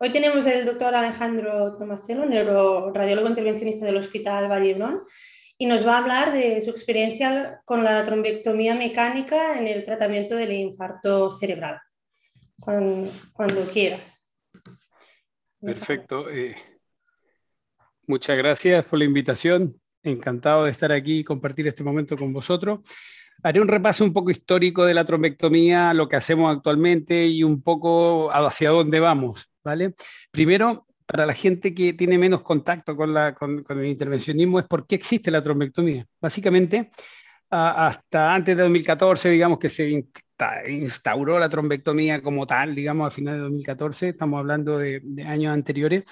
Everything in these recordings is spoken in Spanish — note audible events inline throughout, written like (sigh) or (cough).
Hoy, tenemos el doctor Alejandro Tomaseno, neuroradiólogo intervencionista del Hospital Valle y nos va a hablar de su experiencia con la trombectomía mecánica en el tratamiento del infarto cerebral. Cuando, quieras. Perfecto. Eh, muchas gracias por la invitación. Encantado de estar aquí y compartir este momento con vosotros. Haré un repaso un poco histórico de la trombectomía, lo que hacemos actualmente y un poco hacia dónde vamos, ¿vale? Primero, para la gente que tiene menos contacto con, la, con, el intervencionismo, es por qué existe la trombectomía. Básicamente, hasta antes de 2014, digamos que se instauró la trombectomía como tal, digamos, a finales de 2014, estamos hablando de años anteriores,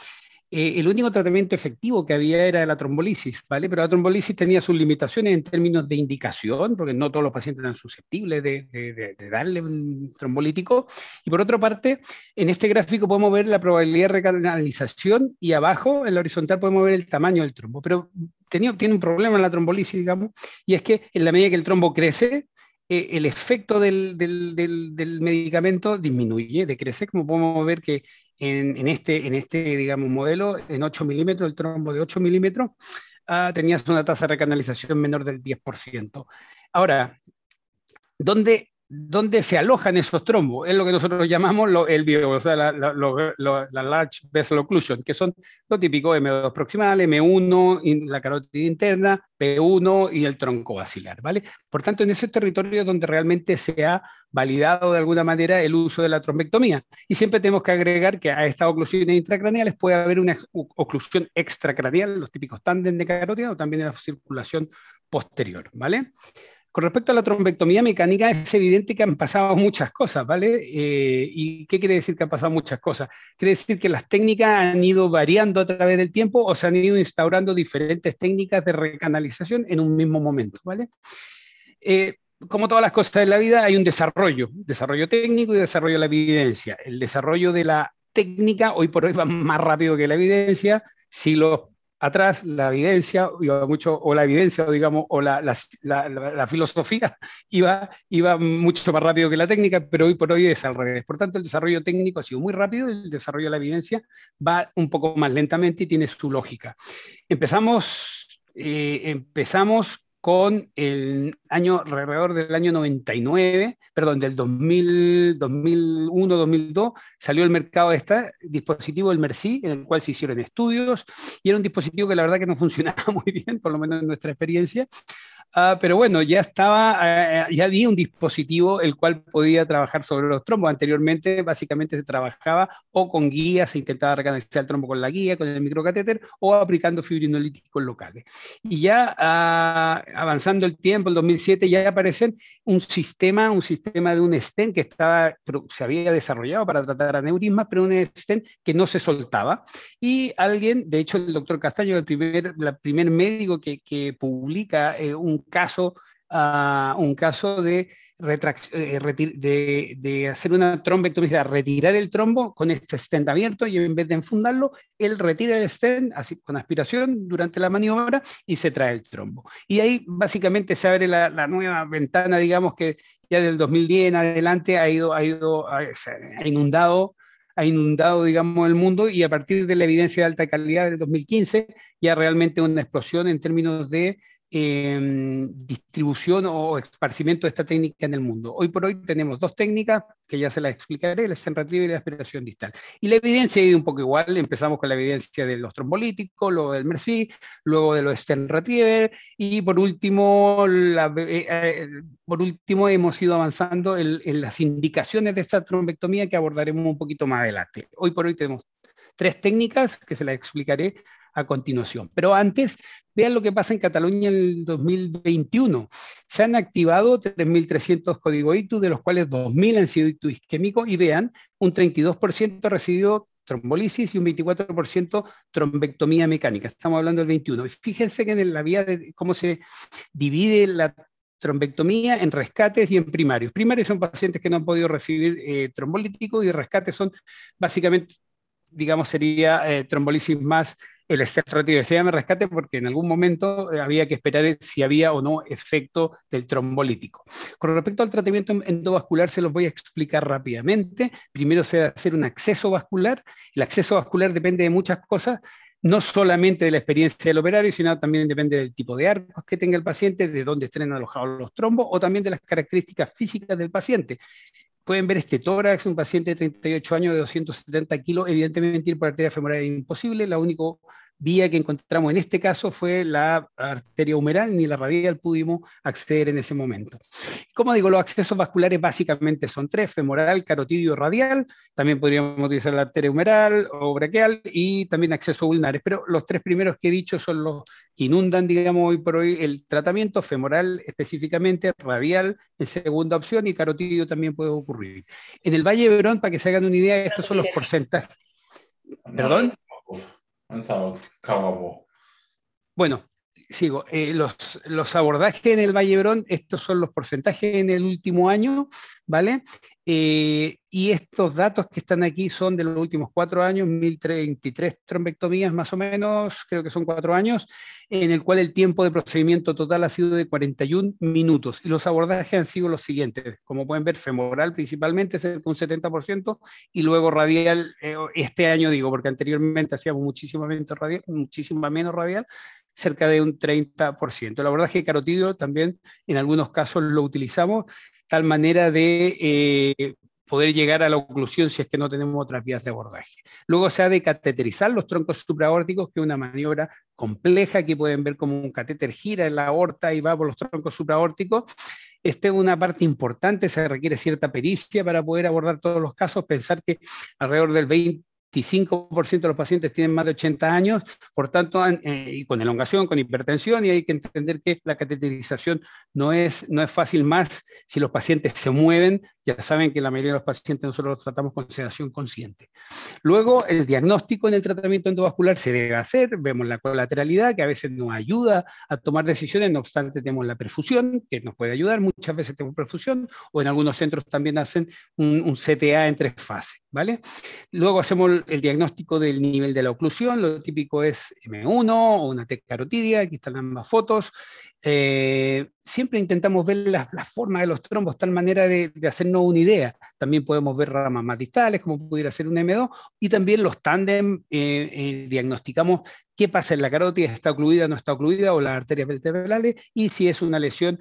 eh, el único tratamiento efectivo que había era la trombolisis, ¿vale? Pero la trombolisis tenía sus limitaciones en términos de indicación, porque no todos los pacientes eran susceptibles de, darle un trombolítico. Y por otra parte, en este gráfico podemos ver la probabilidad de recanalización y abajo, en la horizontal, podemos ver el tamaño del trombo. Pero tiene un problema en la trombolisis, digamos, y es que en la medida que el trombo crece, eh, el efecto del, del, medicamento disminuye, decrece, como podemos ver que en, este, en este, digamos, modelo, en 8 milímetros, el trombo de 8 milímetros, ah, tenías una tasa de recanalización menor del 10%. Ahora, ¿dónde dónde se alojan esos trombos. Es lo que nosotros llamamos el bio, o sea, la, large vessel occlusion, que son lo típico M2 proximal, M1, la carótida interna, P1 y el tronco basilar, ¿vale? Por tanto, en ese territorio es donde realmente se ha validado de alguna manera el uso de la trombectomía. Y siempre tenemos que agregar que a estas oclusiones intracraneales puede haber una oclusión extracraneal, los típicos tándem de carótida o también en la circulación posterior, ¿vale? Con respecto a la trombectomía mecánica, es evidente que han pasado muchas cosas, ¿vale? Eh, ¿Y qué quiere decir que han pasado muchas cosas? Quiere decir que las técnicas han ido variando a través del tiempo o se han ido instaurando diferentes técnicas de recanalización en un mismo momento, ¿vale? Eh, como todas las cosas en la vida, hay un desarrollo, desarrollo técnico y desarrollo de la evidencia. El desarrollo de la técnica hoy por hoy va más rápido que la evidencia. Si los atrás la evidencia, iba mucho, o la evidencia, digamos, o la, la, filosofía iba, iba mucho más rápido que la técnica, pero hoy por hoy es al revés. Por tanto, el desarrollo técnico ha sido muy rápido, el desarrollo de la evidencia va un poco más lentamente y tiene su lógica. Empezamos, eh, empezamos con el año, alrededor del año 99, perdón, del 2000, 2001, 2002, salió al mercado este dispositivo, el Merci, en el cual se hicieron estudios, y era un dispositivo que la verdad que no (laughs) funcionaba muy bien, por lo menos en nuestra experiencia, Ah, pero bueno, ya estaba, eh, ya había un dispositivo el cual podía trabajar sobre los trombos. Anteriormente, básicamente se trabajaba o con guías, se intentaba recanalizar el trombo con la guía, con el microcatéter, o aplicando fibrinolíticos locales. Y ya ah, avanzando el tiempo, el 2007, ya aparecen un sistema, un sistema de un stent que estaba, se había desarrollado para tratar aneurismas, pero un stent que no se soltaba. Y alguien, de hecho, el doctor Castaño, el primer, el primer médico que, que publica eh, un caso, uh, un caso de, eh, de, de, hacer una trombectomía, retirar el trombo con este stent abierto y en vez de enfundarlo, él retira el stent así, con aspiración durante la maniobra y se trae el trombo. Y ahí básicamente se abre la, nueva ventana, digamos que ya del 2010 en adelante ha ido, ha ido, inundado ha inundado, digamos, el mundo y a partir de la evidencia de alta calidad del 2015 ya realmente una explosión en términos de Em, distribución o esparcimiento de esta técnica en el mundo. Hoy por hoy tenemos dos técnicas que ya se las explicaré, el stent retriever y la aspiración distal. Y la evidencia ha ido un poco igual, empezamos con la evidencia de los trombolíticos, luego del MERCI, luego de los stent retriever y por último, eh, eh, por último hemos ido avanzando en, en las indicaciones de esta trombectomía que abordaremos un poquito más adelante. Hoy por hoy tenemos tres técnicas que se las explicaré a continuación. Pero antes, vean lo que pasa en Cataluña en el 2021. Se han activado 3.300 códigos de los cuales 2.000 han sido ITU isquémicos, y vean, un 32% ha recibido trombolisis y un 24% trombectomía mecánica. Estamos hablando del 21. Y fíjense que en la vía de cómo se divide la trombectomía en rescates y en primarios. Primarios son pacientes que no han podido recibir eh, trombolítico y rescates son básicamente, digamos, sería eh, trombolisis más el se llama rescate porque en algún momento eh, había que esperar si había o no efecto del trombolítico. Con respecto al tratamiento endovascular, se los voy a explicar rápidamente. Primero se debe hacer un acceso vascular. El acceso vascular depende de muchas cosas, no solamente de la experiencia del operario, sino también depende del tipo de arcos que tenga el paciente, de dónde estén alojados los trombos o también de las características físicas del paciente. Pueden ver este tórax, un paciente de 38 años de 270 kilos, evidentemente ir por arteria femoral es imposible, la único vía que encontramos en este caso fue la arteria humeral, ni la radial pudimos acceder en ese momento. Como digo, los accesos vasculares básicamente son tres, femoral, carotidio, radial, también podríamos utilizar la arteria humeral o braquial y también accesos ulnares, pero los tres primeros que he dicho son los que inundan, digamos, hoy por hoy el tratamiento, femoral específicamente, radial en segunda opción y carotidio también puede ocurrir. En el Valle de Verón, para que se hagan una idea, estos son los porcentajes. ¿Perdón? Bueno, sigo. Eh, los, los, abordajes en el Valle Brón, estos son los porcentajes en el último año, ¿vale? Eh, y estos datos que están aquí son de los últimos cuatro años, 1033 trombectomías más o menos, creo que son cuatro años, en el cual el tiempo de procedimiento total ha sido de 41 minutos. Y los abordajes han sido los siguientes, como pueden ver, femoral principalmente, cerca un 70%, y luego radial, eh, este año digo, porque anteriormente hacíamos muchísimo radial, muchísima menos radial, cerca de un 30%. El abordaje carotidio también en algunos casos lo utilizamos, tal manera de eh, poder llegar a la oclusión si es que no tenemos otras vías de abordaje. Luego se ha de cateterizar los troncos supraórticos, que es una maniobra compleja que pueden ver como un catéter gira en la aorta y va por los troncos supraórticos. Esta es una parte importante, se requiere cierta pericia para poder abordar todos los casos. Pensar que alrededor del 20, 25% de los pacientes tienen más de 80 años, por tanto, eh, y con elongación, con hipertensión, y hay que entender que la cateterización no es, no es fácil más si los pacientes se mueven, ya saben que la mayoría de los pacientes nosotros los tratamos con sedación consciente. Luego, el diagnóstico en el tratamiento endovascular se debe hacer, vemos la colateralidad, que a veces nos ayuda a tomar decisiones, no obstante tenemos la perfusión, que nos puede ayudar, muchas veces tenemos perfusión, o en algunos centros también hacen un, CTA en tres fases, ¿vale? Luego hacemos el diagnóstico del nivel de la oclusión, lo típico es M1 o una T carotidia, aquí están ambas fotos. Eh, siempre intentamos ver la, forma de los trombos, tal manera de, hacernos una idea. También podemos ver ramas más distales, como pudiera ser un M2, y también los tándem, eh, eh, diagnosticamos qué pasa en la carótida, está ocluida, no está ocluida, o las arterias vertebrales, y si es una lesión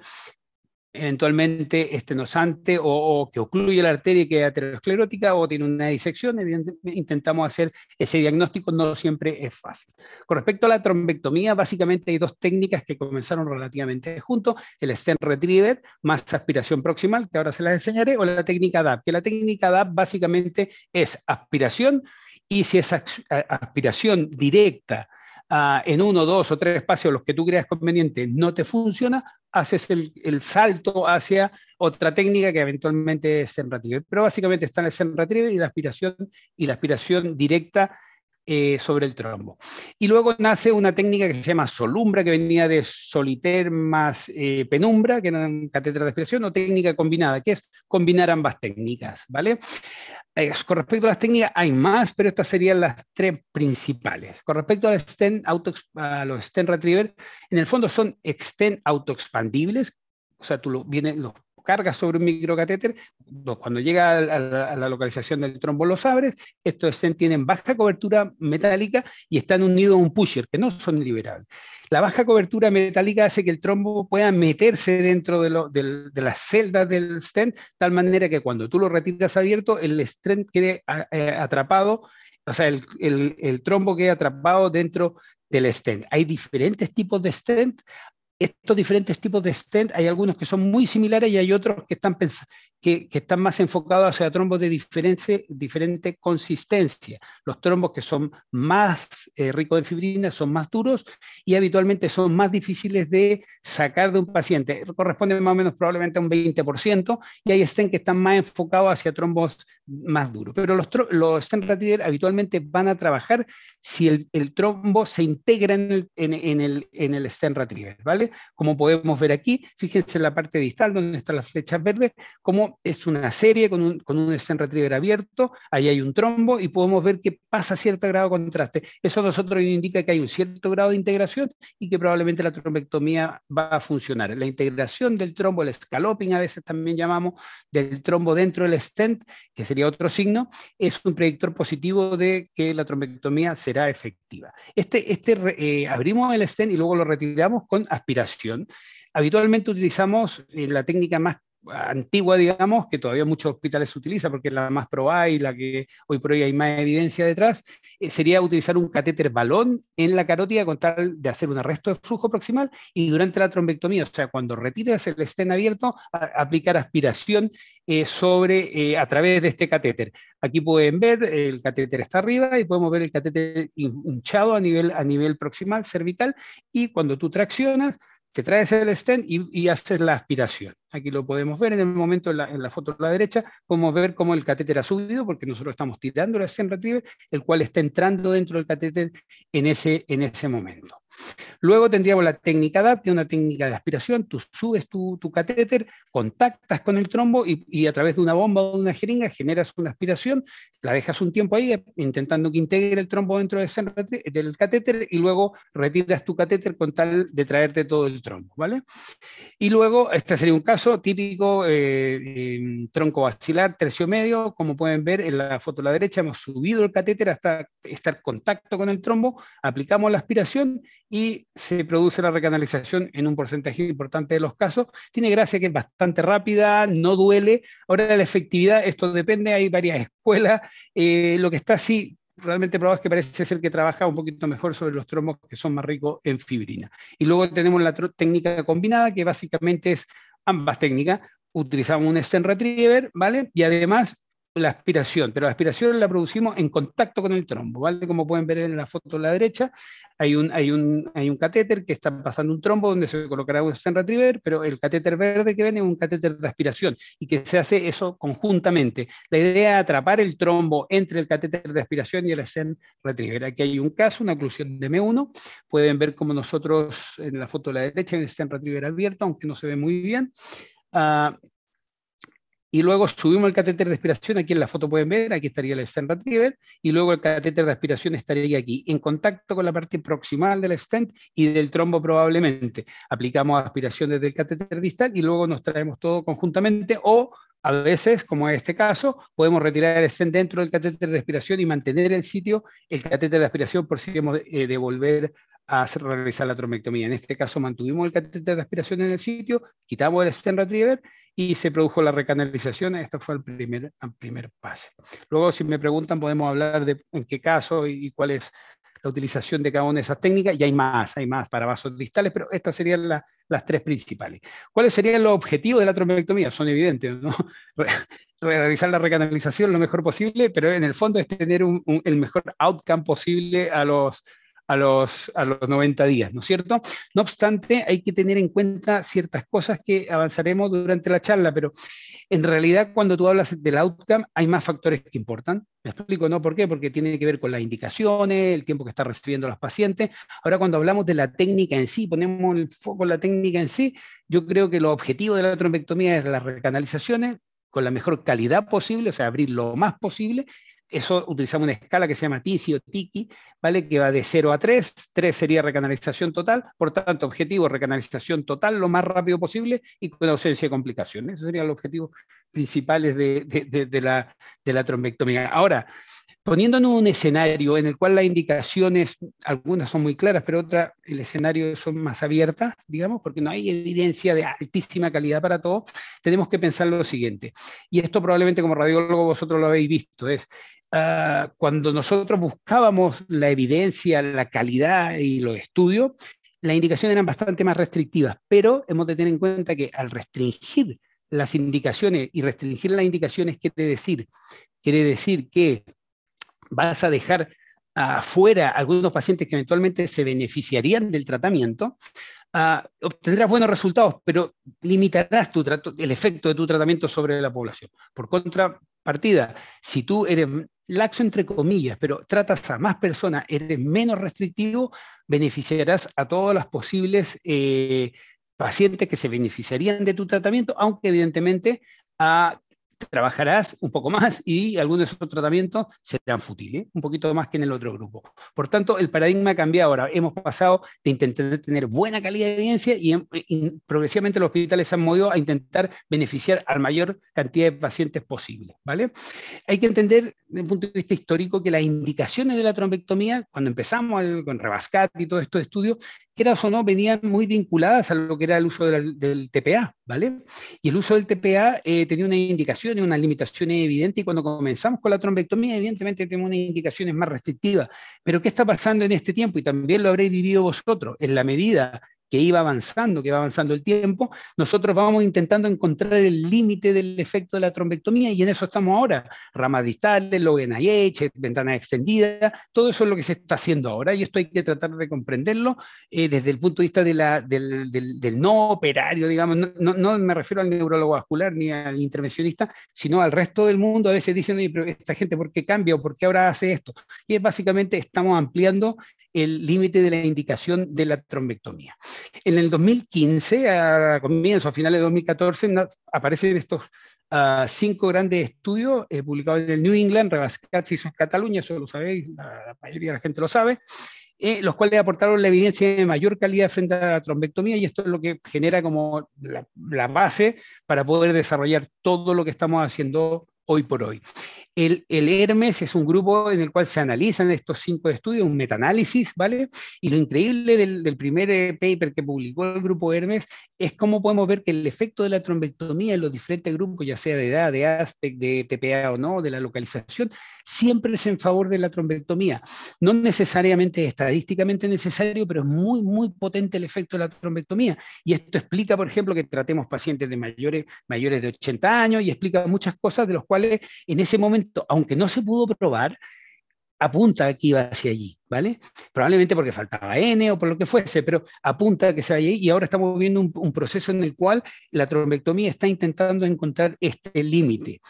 eventualmente estenosante o, que ocluye la arteria que es aterosclerótica o tiene una disección, intentamos hacer ese diagnóstico, no siempre es fácil. Con respecto a la trombectomía, básicamente hay dos técnicas que comenzaron relativamente juntos, el stent retriever más aspiración proximal, que ahora se las enseñaré, o la técnica DAP, que la técnica DAP básicamente es aspiración y si es aspiración directa ah, en uno, dos o tres espacios, los que tú creas conveniente, no te funciona, haces el, salto hacia otra técnica que eventualmente es Zen Retriever. Pero básicamente están el Zen Retriever y la aspiración, y la aspiración directa eh, sobre el trombo. Y luego nace una técnica que se llama solumbra, que venía de soliter más eh, penumbra, que era una cátedra de aspiración, o técnica combinada, que es combinar ambas técnicas, ¿vale? con respecto a las técnicas hay más, pero estas serían las tres principales. Con respecto al auto, a los stent retriever, en el fondo son stent autoexpandibles, o sea, tú lo, viene, los cargas sobre un microcatéter, cuando llega a, la, localización del trombo los abres, estos tienen baja cobertura metálica y están unidos a un pusher, que no son liberables. La baja cobertura metálica hace que el trombo pueda meterse dentro de, las celdas del stent, tal manera que cuando tú lo retiras abierto, el stent quede eh, atrapado, o sea, el, el trombo quede atrapado dentro del stent. Hay diferentes tipos de stent estos diferentes tipos de stent, hay algunos que son muy similares y hay otros que están, que, están más enfocados hacia trombos de diferente, consistencia. Los trombos que son más eh, ricos en fibrina son más duros y habitualmente son más difíciles de sacar de un paciente. Corresponden más o menos probablemente a un 20% y hay stent que están más enfocados hacia trombos más duros. Pero los, los stent retriever habitualmente van a trabajar si el, trombo se integra en el, en, el, en el stent retriever, ¿vale? Como podemos ver aquí, fíjense en la parte distal donde están las flechas verdes, como es una serie con un, con un stent retriever abierto, ahí hay un trombo y podemos ver que pasa cierto grado de contraste. Eso a nosotros nos indica que hay un cierto grado de integración y que probablemente la trombectomía va a funcionar. La integración del trombo, el scalloping a veces también llamamos, del trombo dentro del stent, que sería otro signo, es un predictor positivo de que la trombectomía será efectiva. Este, este eh, abrimos el stent y luego lo retiramos con aspiración. Habitualmente utilizamos eh, la técnica más antigua, digamos, que todavía muchos hospitales utilizan porque es la más probada y la que hoy por hoy hay más evidencia detrás, eh, sería utilizar un catéter balón en la carótida con tal de hacer un arresto de flujo proximal y durante la trombectomía, o sea, cuando retiras el estén abierto, aplicar aspiración eh, sobre, eh, a través de este catéter. Aquí pueden ver, el catéter está arriba y podemos ver el catéter hinchado a nivel, a nivel proximal, cervical, y cuando tú traccionas, te traes el stent y, haces la aspiración. Aquí lo podemos ver en el momento en la, foto de la derecha, podemos ver cómo el catéter ha subido, porque nosotros estamos tirando el stent retriever, el cual está entrando dentro del catéter en ese, en ese momento. Luego tendríamos la técnica DAP, una técnica de aspiración. Tú subes tu, catéter, contactas con el trombo y, a través de una bomba o una jeringa generas una aspiración, la dejas un tiempo ahí intentando que integre el trombo dentro del, catéter y luego retiras tu catéter con tal de traerte todo el trombo, ¿vale? Y luego, este sería un caso típico, eh, tronco vacilar, tercio medio, como pueden ver en la foto a la derecha, hemos subido el catéter hasta estar en contacto con el trombo, aplicamos la aspiración y se produce la recanalización en un porcentaje importante de los casos. Tiene gracia que es bastante rápida, no duele. Ahora la efectividad, esto depende, hay varias escuelas. Eh, lo que está así realmente probado es que parece ser que trabaja un poquito mejor sobre los trombos que son más ricos en fibrina. Y luego tenemos la técnica combinada, que básicamente es ambas técnicas. Utilizamos un stent retriever, ¿vale? Y además la aspiración, pero la aspiración la producimos en contacto con el trombo, ¿vale? Como pueden ver en la foto a la derecha, hay un, hay un, hay un catéter que está pasando un trombo donde se colocará un stent retriever, pero el catéter verde que viene es un catéter de aspiración y que se hace eso conjuntamente. La idea es atrapar el trombo entre el catéter de aspiración y el stent retriever. Aquí hay un caso, una oclusión de M1. Pueden ver como nosotros en la foto a la derecha hay un stent retriever abierto, aunque no se ve muy bien. Uh, y luego subimos el catéter de aspiración, aquí en la foto pueden ver, aquí estaría el stent retriever, y luego el catéter de aspiración estaría aquí, en contacto con la parte proximal del stent y del trombo probablemente. Aplicamos aspiración desde el catéter distal y luego nos traemos todo conjuntamente o a veces, como en este caso, podemos retirar el stent dentro del catéter de aspiración y mantener el sitio el catéter de aspiración por si queremos eh, devolver a hacer, realizar la trombectomía. En este caso mantuvimos el catéter de aspiración en el sitio, quitamos el stent retriever y se produjo la recanalización. Esto fue el primer, el primer pase. Luego, si me preguntan, podemos hablar de en qué caso y, cuál es la utilización de cada una de esas técnicas, y hay más, hay más para vasos distales, pero estas serían las tres principales. ¿Cuáles serían los objetivos de la trombectomía? Son evidentes, ¿no? (laughs) realizar la recanalización lo mejor posible, pero en el fondo es tener el mejor outcome posible a los, a los, a los 90 días, ¿no es cierto? No obstante, hay que tener en cuenta ciertas cosas que avanzaremos durante la charla, pero en realidad cuando tú hablas del outcome hay más factores que importan. Me explico, ¿no? ¿Por qué? Porque tiene que ver con las indicaciones, el tiempo que están recibiendo los pacientes. Ahora cuando hablamos de la técnica en sí, ponemos el foco en la técnica en sí, yo creo que lo objetivo de la trombectomía es las recanalizaciones con la mejor calidad posible, o sea, abrir lo más posible, eso utilizamos una escala que se llama TISI o TIKI, ¿vale? que va de 0 a 3. 3 sería recanalización total, por tanto, objetivo recanalización total lo más rápido posible y con ausencia de complicaciones. Esos serían los objetivos principales de, de, la, de la trombectomía. Ahora, poniéndonos un escenario en el cual las indicaciones, algunas son muy claras, pero otras, el escenario son más abiertas, digamos, porque no hay evidencia de altísima calidad para todo, tenemos que pensar lo siguiente. Y esto probablemente como radiólogo vosotros lo habéis visto, es Ah, cuando nosotros buscábamos la evidencia, la calidad y los estudios, las indicaciones eran bastante más restrictivas, pero hemos de tener en cuenta que al restringir las indicaciones y restringir las indicaciones quiere decir, quiere decir que vas a dejar afuera algunos pacientes que eventualmente se beneficiarían del tratamiento, uh, obtendrás buenos resultados, pero limitarás tu el efecto de tu tratamiento sobre la población. Por contrapartida, si tú eres laxo entre comillas, pero tratas a más personas, eres menos restrictivo, beneficiarás a todas las posibles eh, pacientes que se beneficiarían de tu tratamiento, aunque evidentemente a trabajarás un poco más y algunos de esos tratamientos serán fútiles, un poquito más que en el otro grupo. Por tanto, el paradigma cambia ahora. Hemos pasado de intentar tener buena calidad de evidencia y, progresivamente los hospitales se han movido a intentar beneficiar a la mayor cantidad de pacientes posible. ¿vale? Hay que entender, desde el punto de vista histórico, que las indicaciones de la trombectomía, cuando empezamos con Rebascat y todos estos estudios, quieras o no, venían muy vinculadas a lo que era el uso del, TPA, ¿vale? Y el uso del TPA eh, tenía unas indicaciones, unas limitaciones evidentes, y cuando comenzamos con la trombectomía, evidentemente tenemos unas indicaciones más restrictivas. Pero ¿qué está pasando en este tiempo? Y también lo habréis vivido vosotros, en la medida que iba avanzando, que va avanzando el tiempo, nosotros vamos intentando encontrar el límite del efecto de la trombectomía y en eso estamos ahora. Ramas distales, lo NIH, ventana extendida, todo eso es lo que se está haciendo ahora y esto hay que tratar de comprenderlo eh, desde el punto de vista del, no operario, digamos, no, no, me refiero al neurólogo vascular ni al intervencionista, sino al resto del mundo. A veces dicen, pero esta gente, ¿por qué cambia o por qué ahora hace esto? Y es básicamente estamos ampliando el límite de la indicación de la trombectomía. En el 2015, a comienzos, a finales de 2014, aparecen estos uh, cinco grandes estudios eh, publicados en el New England, Rebascat en Cataluña, eso lo sabéis, la, mayoría de la gente lo sabe, eh, los cuales aportaron la evidencia de mayor calidad frente a la trombectomía y esto es lo que genera como la base para poder desarrollar todo lo que estamos haciendo hoy por hoy. El, Hermes es un grupo en el cual se analizan estos cinco estudios, un metaanálisis, ¿vale? Y lo increíble del, primer eh, paper que publicó el grupo Hermes es cómo podemos ver que el efecto de la trombectomía en los diferentes grupos, ya sea de edad, de aspecto, de TPA o no, de la localización, siempre es en favor de la trombectomía. No necesariamente estadísticamente necesario, pero es muy, muy potente el efecto de la trombectomía. Y esto explica, por ejemplo, que tratemos pacientes de mayores, mayores de 80 años y explica muchas cosas de los cuales en ese momento, aunque no se pudo probar, apunta que iba hacia allí, ¿vale? Probablemente porque faltaba N o por lo que fuese, pero apunta que se vaya allí y ahora estamos viendo un, un proceso en el cual la trombectomía está intentando encontrar este límite.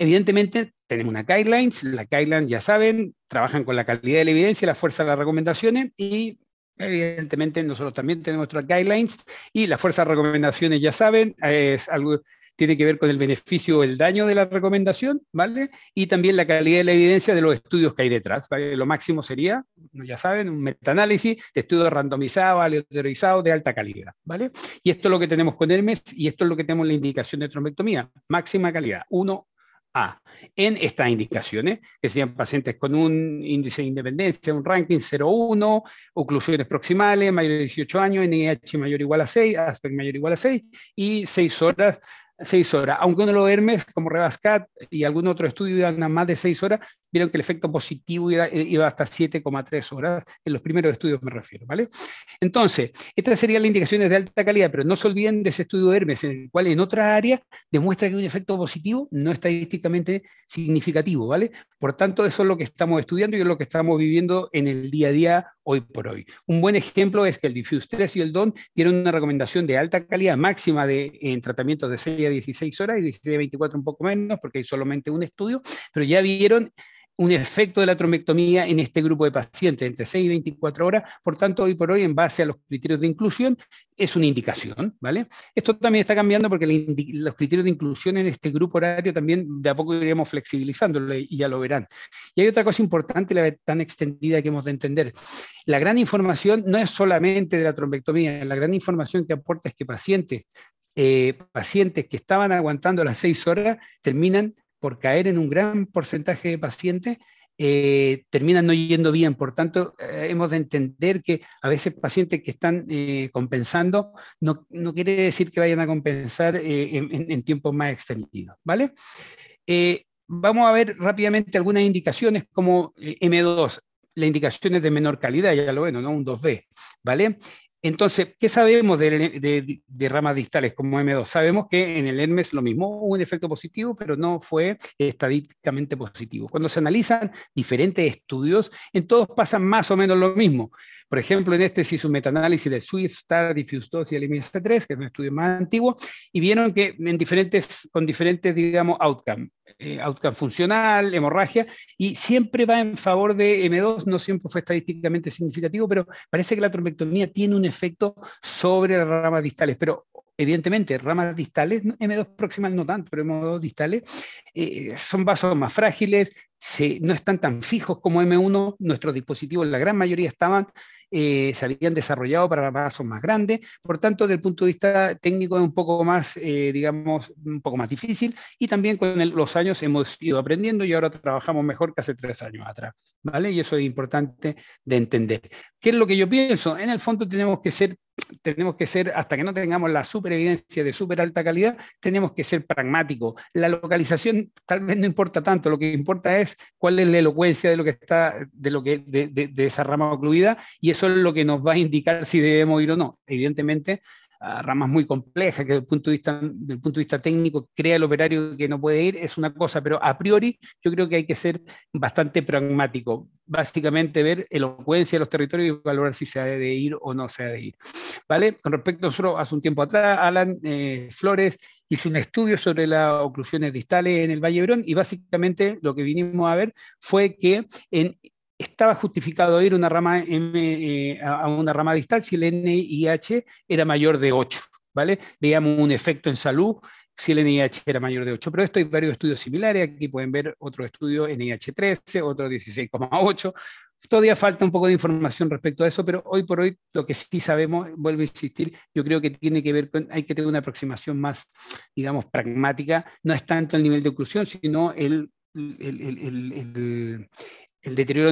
Evidentemente, tenemos una guidelines, la guidelines ya saben, trabajan con la calidad de la evidencia, la fuerza de las recomendaciones y evidentemente nosotros también tenemos nuestras guidelines y la fuerza de recomendaciones ya saben, es algo tiene que ver con el beneficio o el daño de la recomendación, ¿vale? Y también la calidad de la evidencia de los estudios que hay detrás. Lo máximo sería, ya saben, un metaanálisis de estudios randomizados, aleatorizados de alta calidad, ¿vale? Y esto es lo que tenemos con Hermes y esto es lo que tenemos en la indicación de trombectomía, máxima calidad, 1 a. En estas indicaciones, que serían pacientes con un índice de independencia, un ranking 0,1, oclusiones proximales, mayor de 18 años, NIH mayor o igual a 6, aspect mayor o igual a 6, y 6 horas seis horas. Aunque uno lo Hermes, como Rebascat y algún otro estudio iban más de seis horas, vieron que el efecto positivo iba, hasta 7,3 horas, en los primeros estudios me refiero, ¿vale? Entonces, estas serían las indicaciones de alta calidad, pero no se olviden de ese estudio Hermes, en el cual en otra área demuestra que un efecto positivo no estadísticamente significativo, ¿vale? Por tanto, eso es lo que estamos estudiando y es lo que estamos viviendo en el día a día hoy por hoy. Un buen ejemplo es que el Diffuse 3 y el DON tienen una recomendación de alta calidad máxima de, en tratamientos de 6 a 16 horas y 16 a 24 un poco menos, porque hay solamente un estudio, pero ya vieron un efecto de la trombectomía en este grupo de pacientes entre 6 y 24 horas. Por tanto, hoy por hoy, en base a los criterios de inclusión, es una indicación, ¿vale? Esto también está cambiando porque los criterios de inclusión en este grupo horario también de a poco iríamos flexibilizándolo y ya lo verán. Y hay otra cosa importante, la tan extendida que hemos de entender. La gran información no es solamente de la trombectomía, la gran información que aporta es que pacientes eh, pacientes que estaban aguantando las seis horas terminan por caer en un gran porcentaje de pacientes, eh, terminan no yendo bien. Por tanto, eh, hemos de entender que a veces pacientes que están eh, compensando no, no, quiere decir que vayan a compensar en, en, tiempos más extendidos. ¿vale? vamos a ver rápidamente algunas indicaciones como M2, la indicación es de menor calidad, ya lo ven, ¿no? Un 2B, ¿vale? Entonces, ¿qué sabemos de, ramas distales como M2? Sabemos que en el Hermes lo mismo, hubo un efecto positivo, pero no fue estadísticamente positivo. Cuando se analizan diferentes estudios, en todos pasa más o menos lo mismo. Por ejemplo, en este se hizo un metaanálisis de Swift, Star, Diffuse 2 y el MS3, que es un estudio más antiguo, y vieron que en diferentes, con diferentes, digamos, outcomes, eh, outcome funcional, hemorragia, y siempre va en favor de M2, no siempre fue estadísticamente significativo, pero parece que la trombectomía tiene un efecto sobre las ramas distales, pero evidentemente, ramas distales, M2 proximal no tanto, pero M2 distales, eh, son vasos más frágiles, no están tan fijos como M1, nuestros dispositivos, la gran mayoría estaban eh, se habían desarrollado para vasos más grandes, por tanto, desde el punto de vista técnico es un poco más, eh, digamos, un poco más difícil, y también con los años hemos ido aprendiendo y ahora trabajamos mejor que hace tres años atrás, ¿vale? Y eso es importante de entender. ¿Qué es lo que yo pienso? En el fondo tenemos que ser tenemos que ser, hasta que no tengamos la super evidencia de súper alta calidad, tenemos que ser pragmáticos. La localización tal vez no importa tanto, lo que importa es cuál es la elocuencia de lo que está, de lo que, de, de esa rama ocluida, y eso es lo que nos va a indicar si debemos ir o no. Evidentemente, ramas muy complejas, que desde el, punto de vista, técnico crea el operario que no puede ir, es una cosa, pero a priori yo creo que hay que ser bastante pragmático. Básicamente ver elocuencia de los territorios y valorar si se ha de ir o no se ha de ir. ¿Vale? Con respecto a nosotros, hace un tiempo atrás, Alan eh, Flores hizo un estudio sobre las oclusiones distales en el Valle Brón y básicamente lo que vinimos a ver fue que en estaba justificado ir una rama eh, a una rama distal si el NIH era mayor de 8, ¿vale? Veíamos un efecto en salud si el NIH era mayor de 8, pero esto hay varios estudios similares, aquí pueden ver otro estudio NIH 13, otro 16,8, Todavía falta un poco de información respecto a eso, pero hoy por hoy lo que sí sabemos, vuelvo a insistir, yo creo que tiene que ver con, hay que tener una aproximación más, digamos, pragmática, no es tanto el nivel de oclusión, sino el, el, el, el deterioro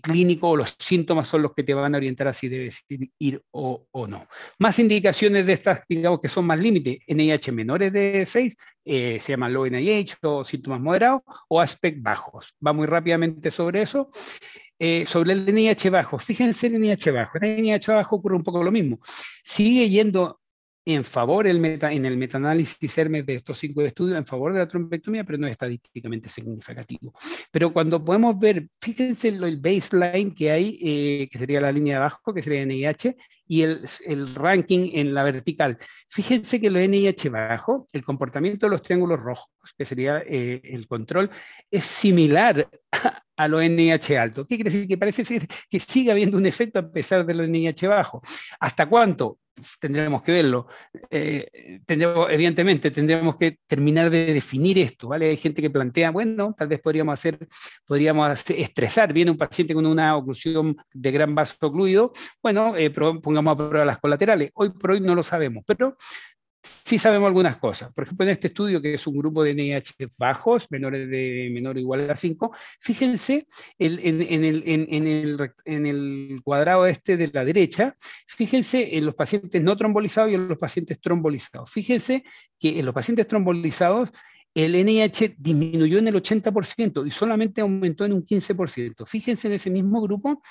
clínico o los síntomas son los que te van a orientar a si debes ir o, no. Más indicaciones de estas, digamos que son más límites, NIH menores de 6, eh, se llama low NIH o síntomas moderados, o aspect bajos. Va muy rápidamente sobre eso. Eh, sobre el NIH bajo, fíjense en el NIH bajo. En el NIH bajo ocurre un poco lo mismo. Sigue yendo en favor el meta, en el metaanálisis Hermes de estos cinco estudios en favor de la trombectomía, pero no es estadísticamente significativo. Pero cuando podemos ver, fíjense el baseline que hay, eh, que sería la línea de abajo, que sería NIH, y el, el, ranking en la vertical. Fíjense que lo NIH bajo, el comportamiento de los triángulos rojos, que sería eh, el control, es similar a, lo NIH alto. ¿Qué quiere decir? Que parece ser que sigue habiendo un efecto a pesar de lo NIH bajo. ¿Hasta cuánto? Tendremos que verlo. Eh, evidentemente, tendremos que terminar de definir esto, ¿vale? Hay gente que plantea, bueno, tal vez podríamos hacer, podríamos estresar, viene un paciente con una oclusión de gran vaso ocluido, bueno, eh, pongamos a prueba las colaterales. Hoy por hoy no lo sabemos, pero sí sabemos algunas cosas. Por ejemplo, en este estudio, que es un grupo de NIH bajos, menores de menor o igual a 5, fíjense en, el, en, el, cuadrado este de la derecha, fíjense en los pacientes no trombolizados y en los pacientes trombolizados. Fíjense que en los pacientes trombolizados el NIH disminuyó en el 80% y solamente aumentó en un 15%. Fíjense en ese mismo grupo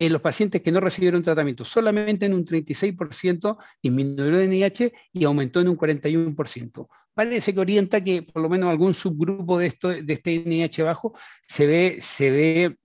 en los pacientes que no recibieron tratamiento, solamente en un 36% disminuyó el NIH y aumentó en un 41%. Parece que orienta que por lo menos algún subgrupo de, esto, de este NIH bajo se ve, se ve,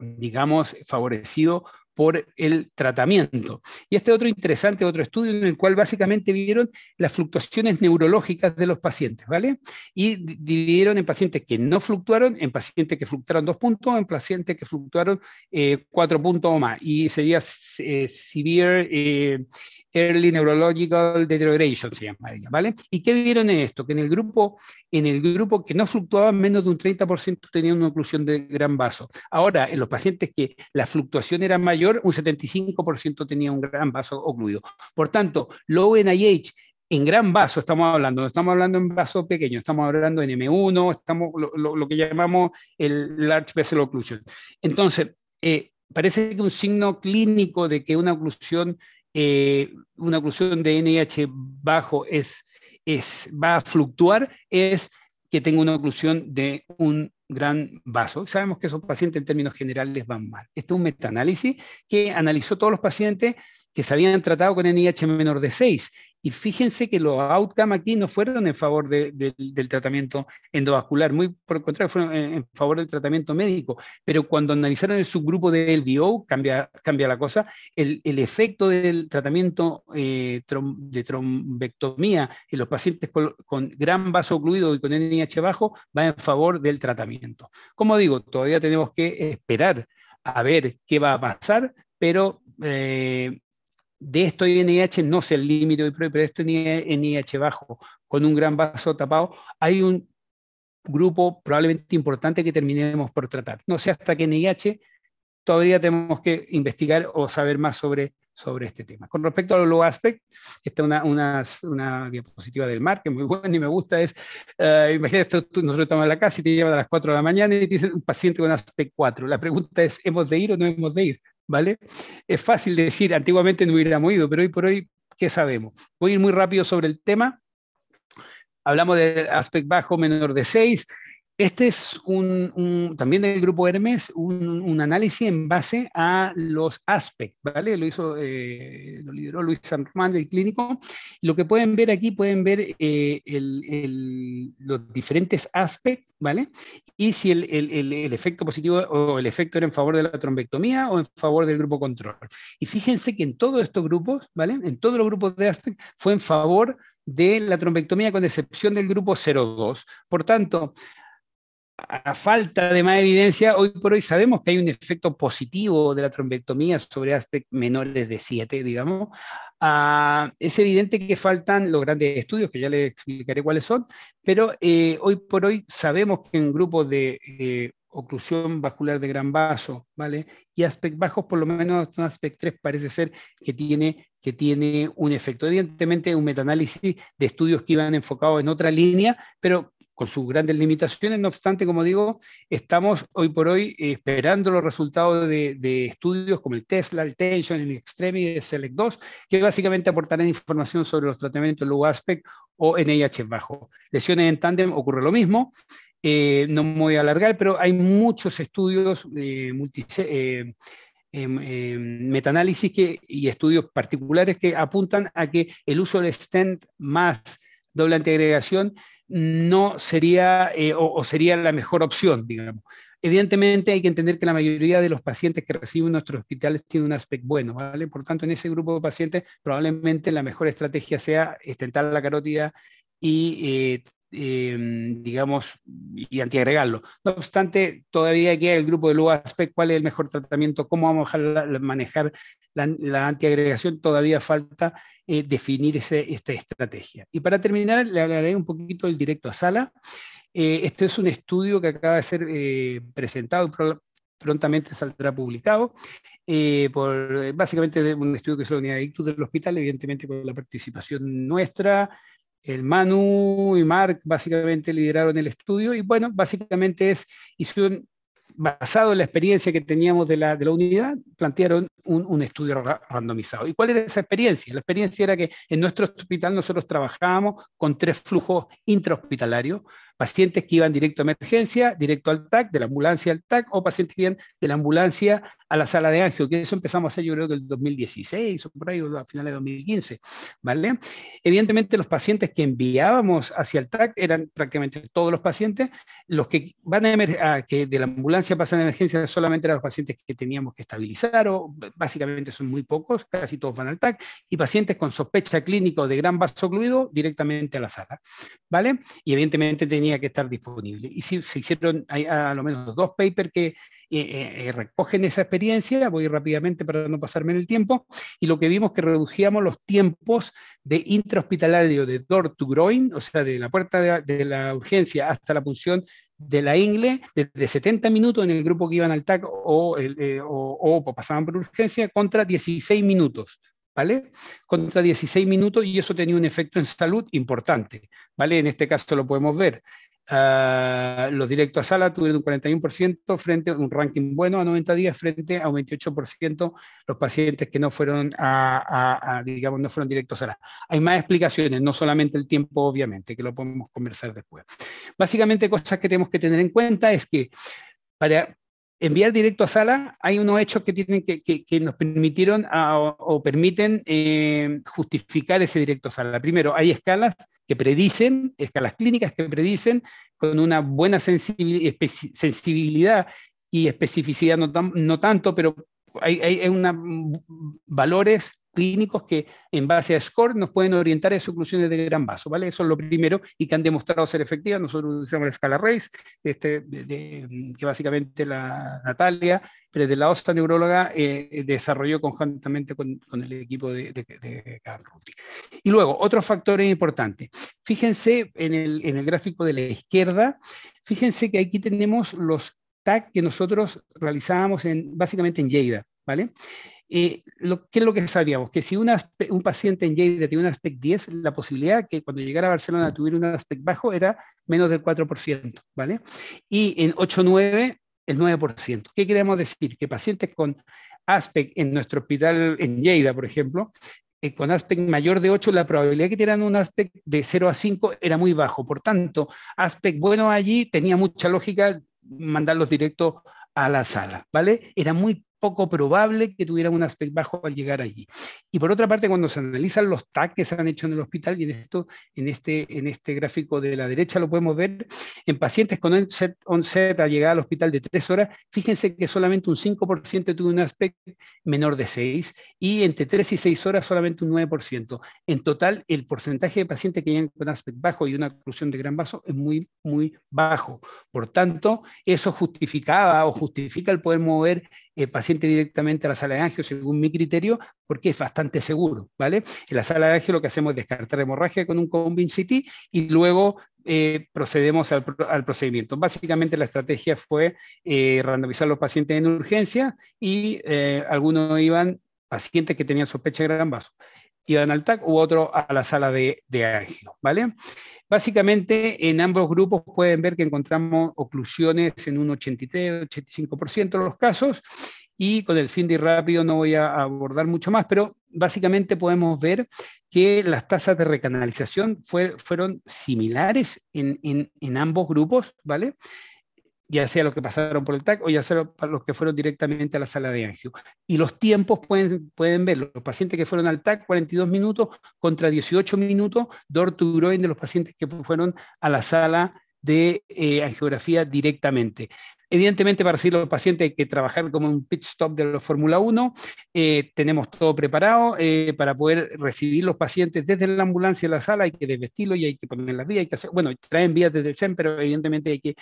digamos, favorecido por el tratamiento. Y este otro interesante, otro estudio en el cual básicamente vieron las fluctuaciones neurológicas de los pacientes, ¿vale? Y dividieron en pacientes que no fluctuaron, en pacientes que fluctuaron dos puntos, en pacientes que fluctuaron eh, cuatro puntos o más. Y sería eh, severe eh, Early Neurological Deterioration, se llama ¿vale? ¿Y qué vieron en esto? Que en el grupo, en el grupo que no fluctuaba menos de un 30% tenían una oclusión de gran vaso. Ahora, en los pacientes que la fluctuación era mayor, un 75% tenía un gran vaso ocluido. Por tanto, low NIH en gran vaso estamos hablando, no estamos hablando en vaso pequeño, estamos hablando en M1, estamos lo, que llamamos el large vessel occlusion. Entonces, eh, parece que un signo clínico de que una oclusión eh, una oclusión de NIH bajo es, es, va a fluctuar es que tenga una oclusión de un gran vaso. Sabemos que esos pacientes en términos generales van mal. Este es un metaanálisis que analizó todos los pacientes que se habían tratado con NIH menor de 6. Y fíjense que los outcomes aquí no fueron en favor del tratamiento endovascular, muy por el contrario, fueron en, favor del tratamiento médico. Pero cuando analizaron el subgrupo de LBO, cambia, cambia la cosa, el, efecto del tratamiento eh, de trombectomía en los pacientes con, gran vaso ocluido y con NIH bajo va en favor del tratamiento. Como digo, todavía tenemos que esperar a ver qué va a pasar, pero eh, de esto NIH no sé el límite hoy, pero de esto NIH bajo, con un gran vaso tapado, hay un grupo probablemente importante que terminemos por tratar. No sé hasta qué NIH, todavía tenemos que investigar o saber más sobre, sobre este tema. Con respecto a los low aspect, esta es una, una, diapositiva del mar que muy buena y me gusta, es, uh, imagínate, nosotros estamos en la casa y te llevan a las 4 de la mañana y te dicen un paciente con aspect 4. La pregunta es, ¿hemos de ir o no hemos de ir? ¿Vale? Es fácil decir, antiguamente no hubiéramos ido, pero hoy por hoy, ¿qué sabemos? Voy a ir muy rápido sobre el tema. Hablamos del aspecto bajo menor de 6, este es un, también del grupo Hermes, un, análisis en base a los aspectos, ¿vale? Lo hizo, eh, lo lideró Luis San Román del clínico. Lo que pueden ver aquí, pueden ver eh, los diferentes aspectos, ¿vale? Y si el, el, efecto positivo o el efecto era en favor de la trombectomía o en favor del grupo control. Y fíjense que en todos estos grupos, ¿vale? En todos los grupos de aspect fue en favor de la trombectomía con excepción del grupo 02. Por tanto, a falta de más evidencia, hoy por hoy sabemos que hay un efecto positivo de la trombectomía sobre aspectos menores de 7, digamos. Ah, es evidente que faltan los grandes estudios, que ya les explicaré cuáles son, pero eh, hoy por hoy sabemos que en grupos de eh, oclusión vascular de gran vaso, ¿vale? Y aspect bajos, por lo menos un aspect 3 parece ser que tiene, que tiene un efecto. Evidentemente, un metaanálisis de estudios que iban enfocados en otra línea, pero con sus grandes limitaciones. No obstante, como digo, estamos hoy por hoy esperando los resultados de, estudios como el Tesla, el Tension, el Extreme y el Select 2, que básicamente aportarán información sobre los tratamientos low aspect o NIH bajo. Lesiones en tándem ocurre lo mismo. Eh, no me voy a alargar, pero hay muchos estudios eh, eh em, em, metaanálisis que, y estudios particulares que apuntan a que el uso del stent más doble antiagregación no sería eh, o, sería la mejor opción, digamos. Evidentemente hay que entender que la mayoría de los pacientes que reciben nuestros hospitales tienen un aspecto bueno, ¿vale? Por tanto, en ese grupo de pacientes probablemente la mejor estrategia sea estentar la carótida y, eh, em, digamos, y antiagregarlo. No obstante, todavía queda el grupo de low aspect, cuál es el mejor tratamiento, cómo vamos a manejar la, la antiagregación, todavía falta eh, definir esta estrategia. Y para terminar, le hablaré un poquito del directo a sala. Eh, este es un estudio que acaba de ser eh, presentado prontamente saldrá publicado. por, básicamente un estudio que es la unidad de ictus del hospital, evidentemente con la participación nuestra, el Manu y Mark básicamente lideraron el estudio y bueno, básicamente es, hicieron basado en la experiencia que teníamos de la, de la unidad, plantearon un, un, estudio randomizado. ¿Y cuál era esa experiencia? La experiencia era que en nuestro hospital nosotros trabajábamos con tres flujos intrahospitalarios, pacientes que iban directo a emergencia, directo al TAC, de la ambulancia al TAC, o pacientes que iban de la ambulancia a la sala de angio, que eso empezamos a hacer yo creo que el 2016 o por ahí, a finales de 2015, ¿vale? Evidentemente los pacientes que enviábamos hacia el TAC eran prácticamente todos los pacientes, los que van a, que de la ambulancia pasan a emergencia solamente eran los pacientes que teníamos que estabilizar, o básicamente son muy pocos, casi todos van al TAC, y pacientes con sospecha clínica de gran vaso ocluido directamente a la sala, ¿vale? Y evidentemente tenía que estar disponible. Y si, se hicieron hay, a lo menos dos papers que eh, eh, recogen esa experiencia, voy rápidamente para no pasarme en el tiempo, y lo que vimos que reducíamos los tiempos de intrahospitalario de door to groin, o sea, de la puerta de, la urgencia hasta la punción de la ingle, de 70 minutos en el grupo que iban al TAC eh, o pasaban por urgencia, contra 16 minutos. ¿Vale? Contra 16 minutos y eso tenía un efecto en salud importante, ¿vale? En este caso lo podemos ver. Uh, los directos a sala tuvieron un 41% frente a un ranking bueno a 90 días frente a un 28% los pacientes que no fueron a, a, digamos no fueron directos a sala. Hay más explicaciones, no solamente el tiempo obviamente, que lo podemos conversar después. Básicamente cosas que tenemos que tener en cuenta es que para enviar directo a sala, hay unos hechos que, tienen que, que, nos permitieron o, permiten eh, justificar ese directo a sala. Primero, hay escalas que predicen, escalas clínicas que predicen con una buena sensibilidad y especificidad, no, no tanto, pero hay, hay, una, valores clínicos que en base a SCORE nos pueden orientar a soluciones de gran vaso, ¿vale? Eso es lo primero y que han demostrado ser efectivas. Nosotros usamos la escala RACE, este, que básicamente la Natalia, pero de la OSTA neuróloga, eh, desarrolló conjuntamente con, el equipo de, de, Y luego, otros factores importantes. Fíjense en el, en el gráfico de la izquierda, fíjense que aquí tenemos los TAC que nosotros realizábamos en, básicamente en Lleida, ¿vale? Eh, lo, ¿Qué es lo que sabíamos? Que si un paciente en Lleida tiene un aspect 10, la posibilidad que cuando llegara a Barcelona tuviera un aspect bajo era menos del 4%, ¿vale? Y en 8-9, el 9%. ¿Qué queremos decir? Que pacientes con aspect en nuestro hospital en Lleida, por ejemplo, eh, con aspect mayor de 8, la probabilidad que tuvieran un aspect de 0 a 5 era muy bajo. Por tanto, aspect bueno allí tenía mucha lógica mandarlos directo a la sala, ¿vale? Era muy poco probable que tuvieran un aspecto bajo al llegar allí. Y por otra parte, cuando se analizan los TAC que se han hecho en el hospital, y en, esto, en, este, en este gráfico de la derecha lo podemos ver, en pacientes con onset, onset a llegar al hospital de tres horas, fíjense que solamente un 5% tuvo un aspecto menor de 6 y entre 3 y 6 horas solamente un 9%. En total, el porcentaje de pacientes que llegan con aspecto bajo y una oclusión de gran vaso es muy, muy bajo. Por tanto, eso justificaba o justifica el poder mover eh, paciente directamente a la sala de angio, según mi criterio, porque es bastante seguro, ¿vale? En la sala de angio lo que hacemos es descartar hemorragia con un Convince CT y luego eh, procedemos al, procedimiento. Básicamente la estrategia fue eh, randomizar los pacientes en urgencia y algunos iban, pacientes que tenían sospecha de gran vaso, iban al TAC u otro a la sala de, de angio, ¿vale? Básicamente, en ambos grupos pueden ver que encontramos oclusiones en un 83-85% de los casos y con el fin de ir rápido no voy a abordar mucho más, pero básicamente podemos ver que las tasas de recanalización fueron similares en, en, ambos grupos, ¿vale? Ya sea los que pasaron por el TAC o ya sea los que fueron directamente a la sala de angio. Y los tiempos pueden, pueden ver, los pacientes que fueron al TAC, 42 minutos contra 18 minutos, door to groin de los pacientes que fueron a la sala de eh, angiografía directamente. Evidentemente, para recibir los pacientes hay que trabajar como un pitch stop de la Fórmula 1. Eh, tenemos todo preparado eh, para poder recibir los pacientes desde la ambulancia a la sala. Hay que desvestirlo y hay que poner las vías. Hay que hacer, bueno, traen vías desde el SEM, pero evidentemente hay que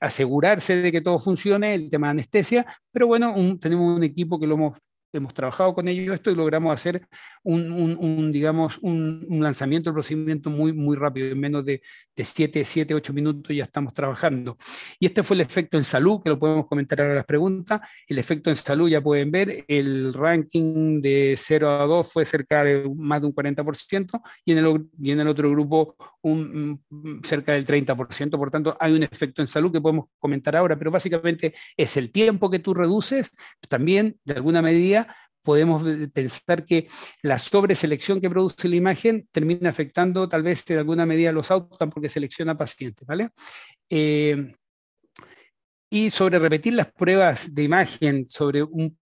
asegurarse de que todo funcione, el tema de anestesia, pero bueno, tenemos un equipo que lo hemos hemos trabajado con ellos esto y logramos hacer un, digamos, un, lanzamiento del procedimiento muy, muy rápido, en menos de, de 7, 7, 8 minutos ya estamos trabajando. Y este fue el efecto en salud, que lo podemos comentar ahora las preguntas. El efecto en salud ya pueden ver, el ranking de 0 a 2 fue cerca de más de un 40% y en el, y en el otro grupo un, cerca del 30%. Por tanto, hay un efecto en salud que podemos comentar ahora, pero básicamente es el tiempo que tú reduces, también de alguna medida podemos pensar que la sobreselección que produce la imagen termina afectando tal vez de alguna medida los outcomes porque selecciona pacientes, ¿vale? Eh, y sobre repetir las pruebas de imagen sobre un,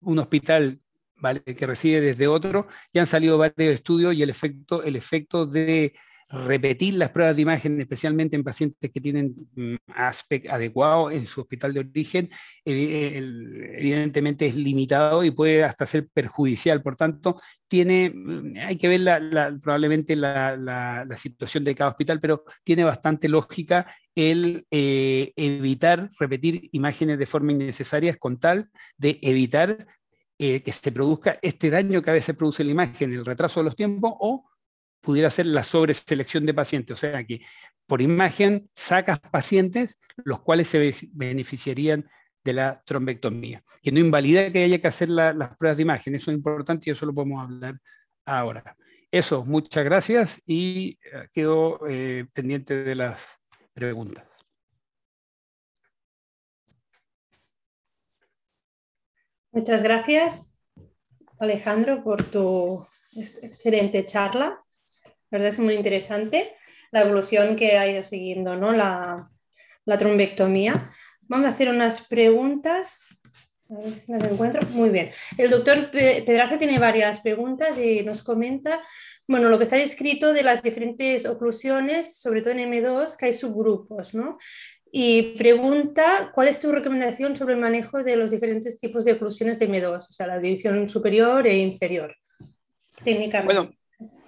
un hospital ¿vale? que recibe desde otro, ya han salido varios estudios y el efecto, el efecto de repetir las pruebas de imagen, especialmente en pacientes que tienen mm, aspecto adecuado en su hospital de origen, evidentemente es limitado y puede hasta ser perjudicial. Por tanto, tiene, mm, hay que ver probablemente la, situación de cada hospital, pero tiene bastante lógica el eh, evitar repetir imágenes de forma innecesaria con tal de evitar eh, que se produzca este daño que a veces produce la imagen, el retraso de los tiempos o pudiera ser la sobreselección de pacientes, o sea que por imagen sacas pacientes los cuales se beneficiarían de la trombectomía, que no invalida que haya que hacer las pruebas de imagen, eso es importante y eso lo podemos hablar ahora. Eso, muchas gracias y eh, quedo eh, pendiente de las preguntas. Muchas gracias, Alejandro, por tu excelente charla. La verdad es muy interesante la evolución que ha ido siguiendo ¿no? la, la trombectomía. Vamos a hacer unas preguntas. A ver si las encuentro. Muy bien. El doctor Pedraza tiene varias preguntas y nos comenta, bueno, lo que está escrito de las diferentes oclusiones, sobre todo en M2, que hay subgrupos, ¿no? Y pregunta, ¿cuál es tu recomendación sobre el manejo de los diferentes tipos de oclusiones de M2, o sea, la división superior e inferior? Técnicamente. Bueno,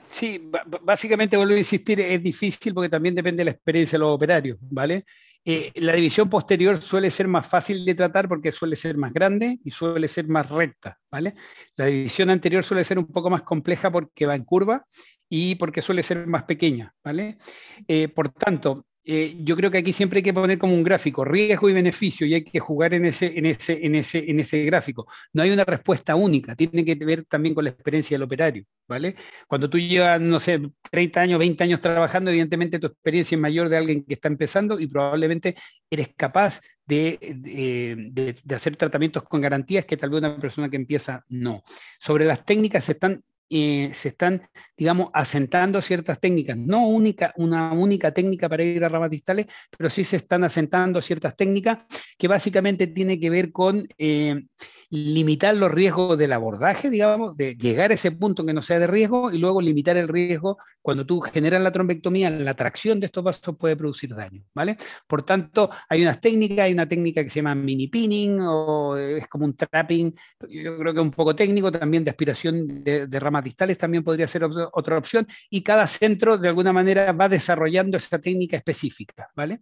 sí, básicamente vuelvo a insistir, es difícil porque también depende de la experiencia de los operarios, ¿vale? Eh, la división posterior suele ser más fácil de tratar porque suele ser más grande y suele ser más recta, ¿vale? La división anterior suele ser un poco más compleja porque va en curva y porque suele ser más pequeña, ¿vale? Eh, por tanto, eh, yo creo que aquí siempre hay que poner como un gráfico, riesgo y beneficio, y hay que jugar en ese, en, ese, en, ese, en ese gráfico. No hay una respuesta única, tiene que ver también con la experiencia del operario, ¿vale? Cuando tú llevas, no sé, 30 años, 20 años trabajando, evidentemente tu experiencia es mayor de alguien que está empezando y probablemente eres capaz de, de, de, hacer tratamientos con garantías que tal vez una persona que empieza no. Sobre las técnicas se están eh, se están, digamos, asentando ciertas técnicas, no única, una única técnica para ir a ramas distales, pero sí se están asentando ciertas técnicas que básicamente tiene que ver con eh, limitar los riesgos del abordaje, digamos, de llegar a ese punto que no sea de riesgo y luego limitar el riesgo cuando tú generas la trombectomía, la tracción de estos vasos puede producir daño, ¿vale? Por tanto, hay unas técnicas, hay una técnica que se llama mini pinning o es como un trapping, yo creo que un poco técnico, también de aspiración de, de ramas distales también podría ser otra opción y cada centro de alguna manera va desarrollando esa técnica específica, ¿vale?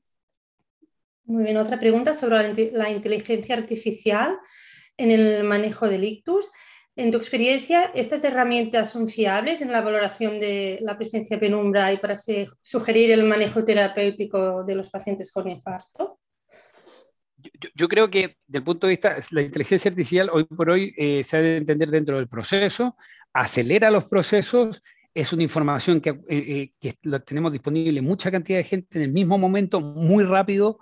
Muy bien, otra pregunta sobre la inteligencia artificial en el manejo del ictus. En tu experiencia, ¿estas herramientas son fiables en la valoración de la presencia de penumbra y para sugerir el manejo terapéutico de los pacientes con infarto? Yo, creo que, desde el punto de vista, la inteligencia artificial hoy por hoy eh, se ha de entender dentro del proceso, acelera los procesos, es una información que, eh, eh, que la tenemos disponible mucha cantidad de gente en el mismo momento, muy rápido,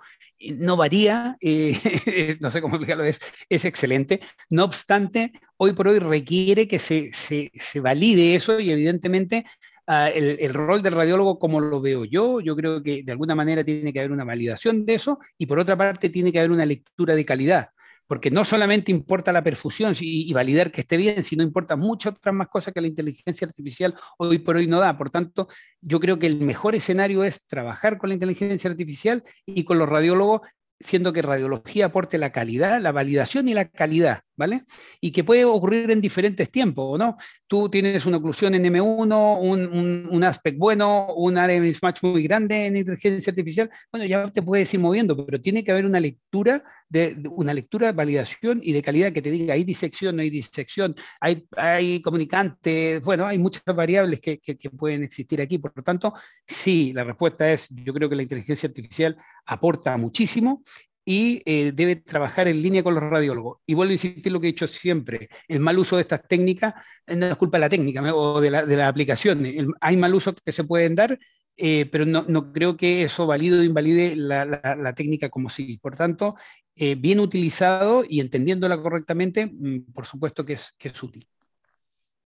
no varía, (laughs) no sé cómo explicarlo, es, es excelente. No obstante, hoy por hoy requiere que se, se, se valide eso y evidentemente uh, el, el, rol del radiólogo, como lo veo yo, yo creo que de alguna manera tiene que haber una validación de eso y por otra parte tiene que haber una lectura de calidad porque no solamente importa la perfusión y, validar que esté bien, sino importa muchas otras más cosas que la inteligencia artificial hoy por hoy no da. Por tanto, yo creo que el mejor escenario es trabajar con la inteligencia artificial y con los radiólogos siendo que radiología aporte la calidad, la validación y la calidad, ¿vale? Y que puede ocurrir en diferentes tiempos, ¿no? Tú tienes una oclusión en M1, un, un, aspect bueno, un área de mismatch muy grande en inteligencia artificial, bueno, ya te puedes ir moviendo, pero tiene que haber una lectura de, una lectura, validación y de calidad que te diga, hay disección, no hay disección, hay, hay comunicante, bueno, hay muchas variables que pueden existir aquí, por lo tanto, sí, la respuesta es, yo creo que la inteligencia artificial aporta muchísimo y eh, debe trabajar en línea con los radiólogos. Y vuelvo a insistir lo que he dicho siempre, el mal uso de estas técnicas no es culpa de la técnica o de la, de aplicación. Hay mal uso que se pueden dar, eh, pero no, no, creo que eso valide o invalide la, la, técnica como sí. Por tanto, eh, bien utilizado y entendiéndola correctamente, mm, por supuesto que es, que es útil.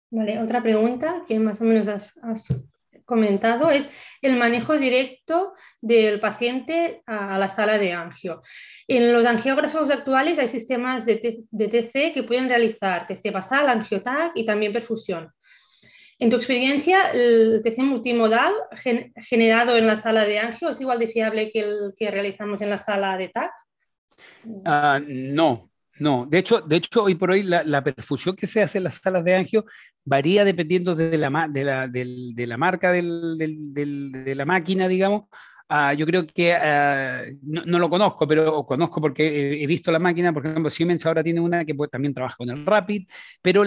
Vale, otra pregunta que más o menos has comentado es el manejo directo del paciente a la sala de angio. En los angiógrafos actuales hay sistemas de, de TC que pueden realizar TC basal, angiotac y también perfusión. En tu experiencia, el TC multimodal gen generado en la sala de angio es igual de fiable que el que realizamos en la sala de TAC? Uh, no, no, de hecho, de hecho, hoy por hoy la, perfusión que se hace en las salas de angio varía dependiendo de la, de la, marca de la máquina, digamos. Uh, yo creo que uh, no, lo conozco, pero conozco porque he, visto la máquina. Por ejemplo, Siemens ahora tiene una que pues, también trabaja con el Rapid, pero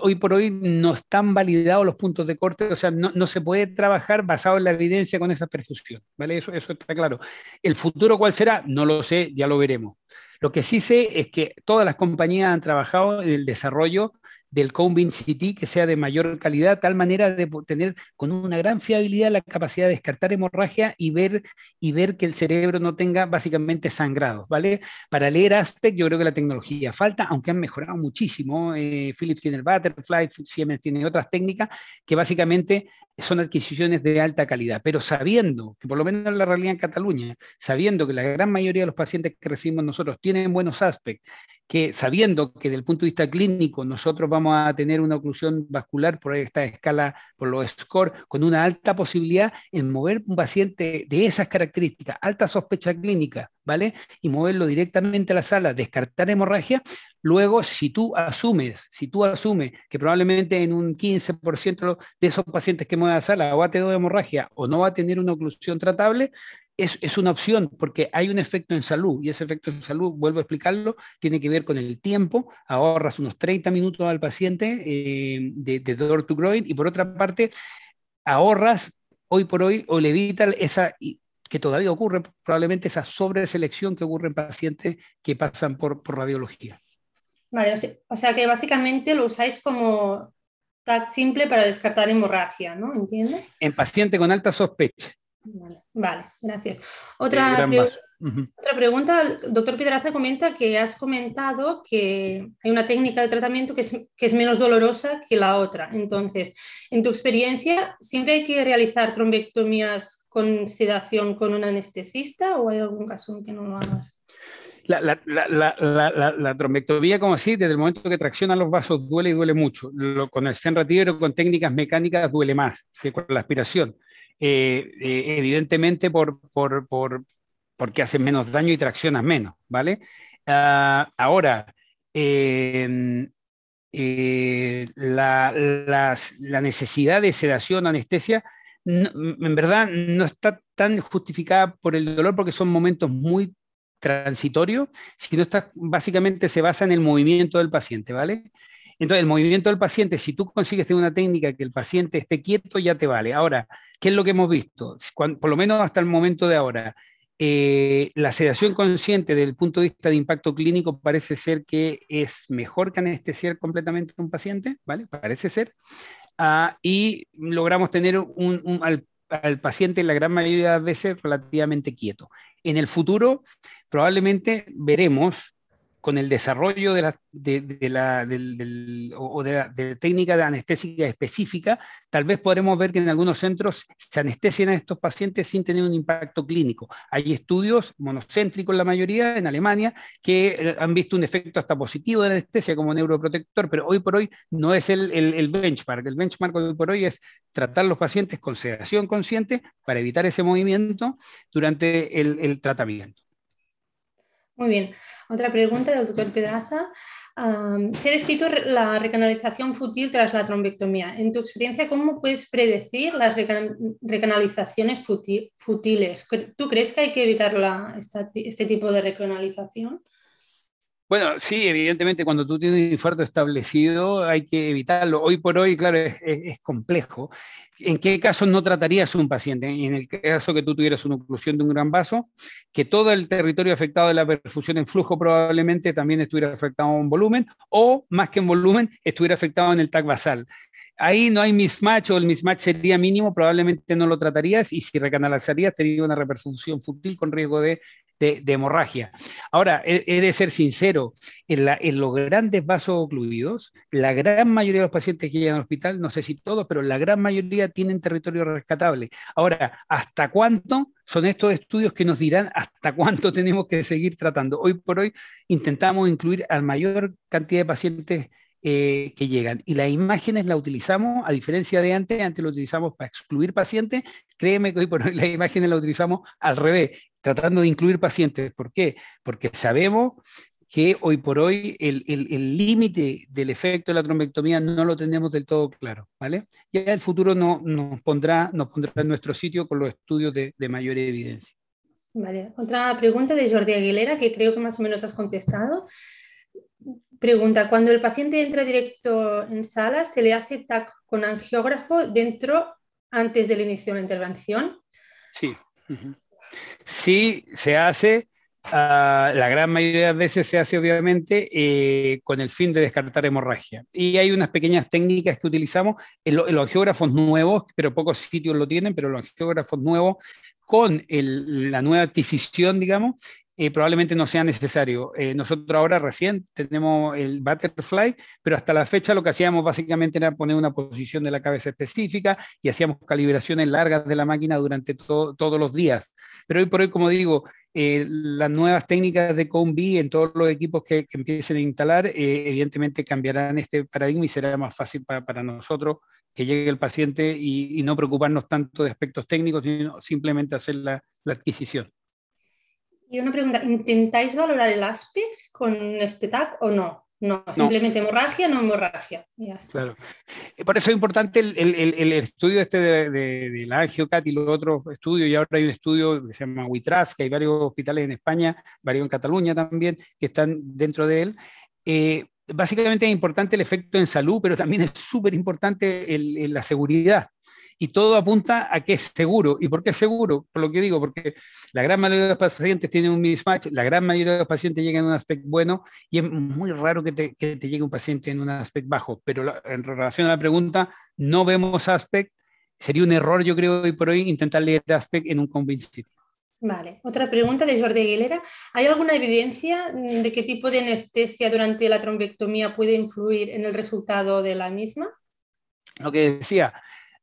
hoy por hoy no están validados los puntos de corte, o sea, no, no, se puede trabajar basado en la evidencia con esa perfusión, ¿vale? Eso, eso está claro. ¿El futuro cuál será? No lo sé, ya lo veremos. Lo que sí sé es que todas las compañías han trabajado en el desarrollo del Combin CT que sea de mayor calidad, tal manera de tener con una gran fiabilidad la capacidad de descartar hemorragia y ver, y ver que el cerebro no tenga básicamente sangrado, ¿vale? Para leer Aspect yo creo que la tecnología falta, aunque han mejorado muchísimo. Eh, Philips tiene el Butterfly, Siemens tiene otras técnicas que básicamente son adquisiciones de alta calidad, pero sabiendo que por lo menos en la realidad en Cataluña, sabiendo que la gran mayoría de los pacientes que recibimos nosotros tienen buenos aspectos, que sabiendo que desde el punto de vista clínico nosotros vamos a tener una oclusión vascular por esta escala, por los scores, con una alta posibilidad en mover un paciente de esas características, alta sospecha clínica, ¿vale? Y moverlo directamente a la sala, descartar hemorragia, Luego, si tú asumes, si tú asumes que probablemente en un 15% de esos pacientes que mueven a la sala o va a tener hemorragia o no va a tener una oclusión tratable, es, una opción porque hay un efecto en salud y ese efecto en salud, vuelvo a explicarlo, tiene que ver con el tiempo, ahorras unos 30 minutos al paciente eh, de, de door to groin y por otra parte, ahorras hoy por hoy o le evitas esa que todavía ocurre, probablemente esa sobreselección que ocurre en pacientes que pasan por radiología. Vale, o sea, que básicamente lo usáis como tag simple para descartar hemorragia, ¿no? ¿Entiendes? En paciente con alta sospecha. Vale, gracias. Otra, otra pregunta, el doctor Piedraza comenta que has comentado que hay una técnica de tratamiento que es, que es menos dolorosa que la otra. Entonces, en tu experiencia, ¿siempre hay que realizar trombectomías con sedación con un anestesista o hay algún caso en que no lo hagas? La, la, la, la, trombectomía, como así, desde el momento que traccionan los vasos, duele y duele mucho. Lo, con el stent con técnicas mecánicas duele más que con la aspiración. Eh, eh, evidentemente por, por, por, porque hacen menos daño y traccionas menos, ¿vale? Ah, ahora, eh, la, la, necesidad de sedación, anestesia, en verdad no está tan justificada por el dolor porque son momentos muy transitorio, sino está, básicamente se basa en el movimiento del paciente, ¿vale? Entonces, el movimiento del paciente, si tú consigues tener una técnica que el paciente esté quieto, ya te vale. Ahora, ¿qué es lo que hemos visto? por lo menos hasta el momento de ahora, eh, la sedación consciente desde el punto de vista de impacto clínico parece ser que es mejor que anestesiar completamente un paciente, ¿vale? Parece ser. Ah, y logramos tener al, al, paciente la gran mayoría de las veces relativamente quieto. En el futuro, probablemente veremos con el desarrollo de la, de, la, o de, técnica de anestésica específica, tal vez podremos ver que en algunos centros se anestesian a estos pacientes sin tener un impacto clínico. Hay estudios monocéntricos, la mayoría, en Alemania, que eh, han visto un efecto hasta positivo de anestesia como neuroprotector, pero hoy por hoy no es el, el benchmark. El benchmark hoy por hoy es tratar los pacientes con sedación consciente para evitar ese movimiento durante el tratamiento. Muy bien. Otra pregunta del doctor Pedraza. se ha descrito la recanalización fútil tras la trombectomía. En tu experiencia, ¿cómo puedes predecir las recanalizaciones futiles? ¿Tú crees que hay que evitar este tipo de recanalización? Bueno, sí, evidentemente cuando tú tienes un infarto establecido hay que evitarlo. Hoy por hoy, claro, es, complejo. ¿En qué casos no tratarías un paciente? En el caso que tú tuvieras una oclusión de un gran vaso, que todo el territorio afectado de la perfusión en flujo probablemente también estuviera afectado en volumen, o más que en volumen, estuviera afectado en el TAC basal ahí no hay mismatch o el mismatch sería mínimo, probablemente no lo tratarías y si recanalizarías tendría una reperfusión fútil con riesgo de, hemorragia. Ahora, he, de ser sincero, en, los grandes vasos ocluidos, la gran mayoría de los pacientes que llegan al hospital, no sé si todos, pero la gran mayoría tienen territorio rescatable. Ahora, ¿hasta cuánto? Son estos estudios que nos dirán hasta cuánto (laughs) tenemos que seguir tratando. Hoy por hoy intentamos incluir a la mayor cantidad de pacientes eh, que llegan. Y las imágenes las utilizamos, a diferencia de antes, antes lo utilizamos para excluir pacientes, créeme que hoy por hoy (laughs) las imágenes las utilizamos al revés, tratando de incluir pacientes. ¿Por qué? Porque sabemos que hoy por hoy el límite del efecto de la trombectomía no lo tenemos del todo claro, ¿vale? Ya el futuro no, nos, pondrá, nos pondrá en nuestro sitio con los estudios de, de mayor evidencia. Vale. Otra pregunta de Jordi Aguilera, que creo que más o menos has contestado. Pregunta, cuando el paciente entra directo en sala, ¿se le hace TAC con angiógrafo dentro antes del inicio de la intervención? Sí. Sí, se hace, Ah, la gran mayoría de veces se hace obviamente eh, con el fin de descartar hemorragia. Y hay unas pequeñas técnicas que utilizamos en, los geógrafos nuevos, pero pocos sitios lo tienen, pero los geógrafos nuevos con la nueva adquisición, digamos, eh, probablemente no sea necesario. Eh, nosotros ahora recién tenemos el Butterfly, pero hasta la fecha lo que hacíamos básicamente era poner una posición de la cabeza específica y hacíamos calibraciones largas de la máquina durante todos los días. Pero hoy por hoy, como digo, eh, las nuevas técnicas de Combi en todos los equipos que, empiecen a instalar, evidentemente cambiarán este paradigma y será más fácil para, nosotros que llegue el paciente y, no preocuparnos tanto de aspectos técnicos, sino simplemente hacer la adquisición. Y una pregunta, ¿intentáis valorar el ASPEX con este TAC o no? No, simplemente hemorragia, no hemorragia. Claro. Por eso es importante el, el, el estudio este de, de, la AngioCat y los otros estudios, y ahora hay un estudio que se llama WITRAS, que hay varios hospitales en España, varios en Cataluña también, que están dentro de él. Eh, básicamente es importante el efecto en salud, pero también es súper importante la seguridad y todo apunta a que es seguro. ¿Y por qué es seguro? Por lo que digo, porque la gran mayoría de los pacientes tienen un mismatch, la gran mayoría de los pacientes llegan en un aspecto bueno y es muy raro que te, que te llegue un paciente en un aspecto bajo. Pero en relación a la pregunta, no vemos aspect. Sería un error, yo creo, hoy por hoy intentar leer aspect en un convincing. Vale, otra pregunta de Jordi Aguilera. ¿Hay alguna evidencia de qué tipo de anestesia durante la trombectomía puede influir en el resultado de la misma? Lo que decía,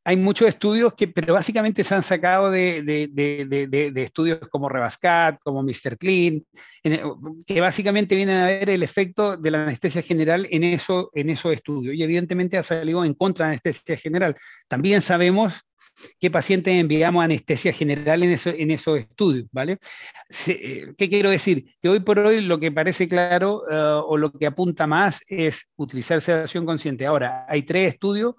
hay muchos estudios que, pero básicamente se han sacado de, de, estudios como Rebascat, como Mr. Clean, que básicamente vienen a ver el efecto de la anestesia general en, eso, en esos estudios. Y evidentemente ha salido en contra de la anestesia general. También sabemos qué pacientes enviamos anestesia general en, eso, en esos estudios, ¿vale? Eh, ¿Qué quiero decir? Que hoy por hoy lo que parece claro eh, o lo que apunta más es utilizar sedación consciente. Ahora, hay tres estudios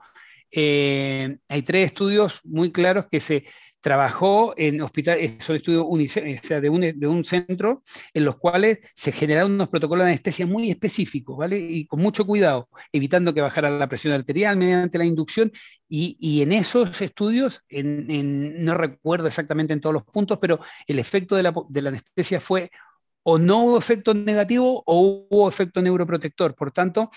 eh, hay tres estudios muy claros que se trabajó en hospitales, eh, son estudios de, un, centro en los cuales se generaron unos protocolos de anestesia muy específicos, ¿vale? Y con mucho cuidado, evitando que bajara la presión arterial mediante la inducción. Y, en esos estudios, no recuerdo exactamente en todos los puntos, pero el efecto de la anestesia fue o no hubo efecto negativo o hubo efecto neuroprotector. Por tanto,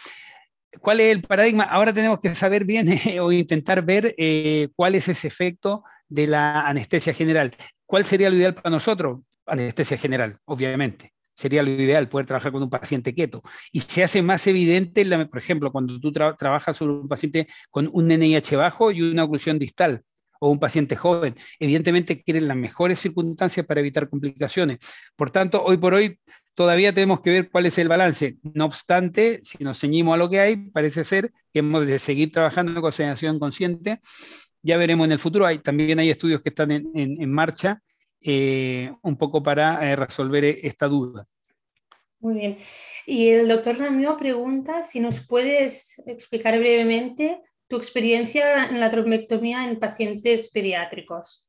¿Cuál es el paradigma? Ahora tenemos que saber bien (laughs) o intentar ver eh, cuál es ese efecto de la anestesia general. ¿Cuál sería lo ideal para nosotros? Anestesia general, obviamente. Sería lo ideal poder trabajar con un paciente quieto. Y se hace más evidente, por ejemplo, cuando tú trabajas sobre un paciente con un NIH bajo y una oclusión distal o un paciente joven. Evidentemente quieren las mejores circunstancias para evitar complicaciones. Por tanto, hoy por hoy todavía tenemos que ver cuál es el balance. No obstante, si nos ceñimos a lo que hay, parece ser que hemos de seguir trabajando con sedación consciente. Ya veremos en el futuro. Hay, también hay estudios que están en, marcha eh, un poco para eh, resolver esta duda. Muy bien. Y el doctor Ramiro pregunta si nos puedes explicar brevemente tu experiencia en la trombectomía en pacientes pediátricos.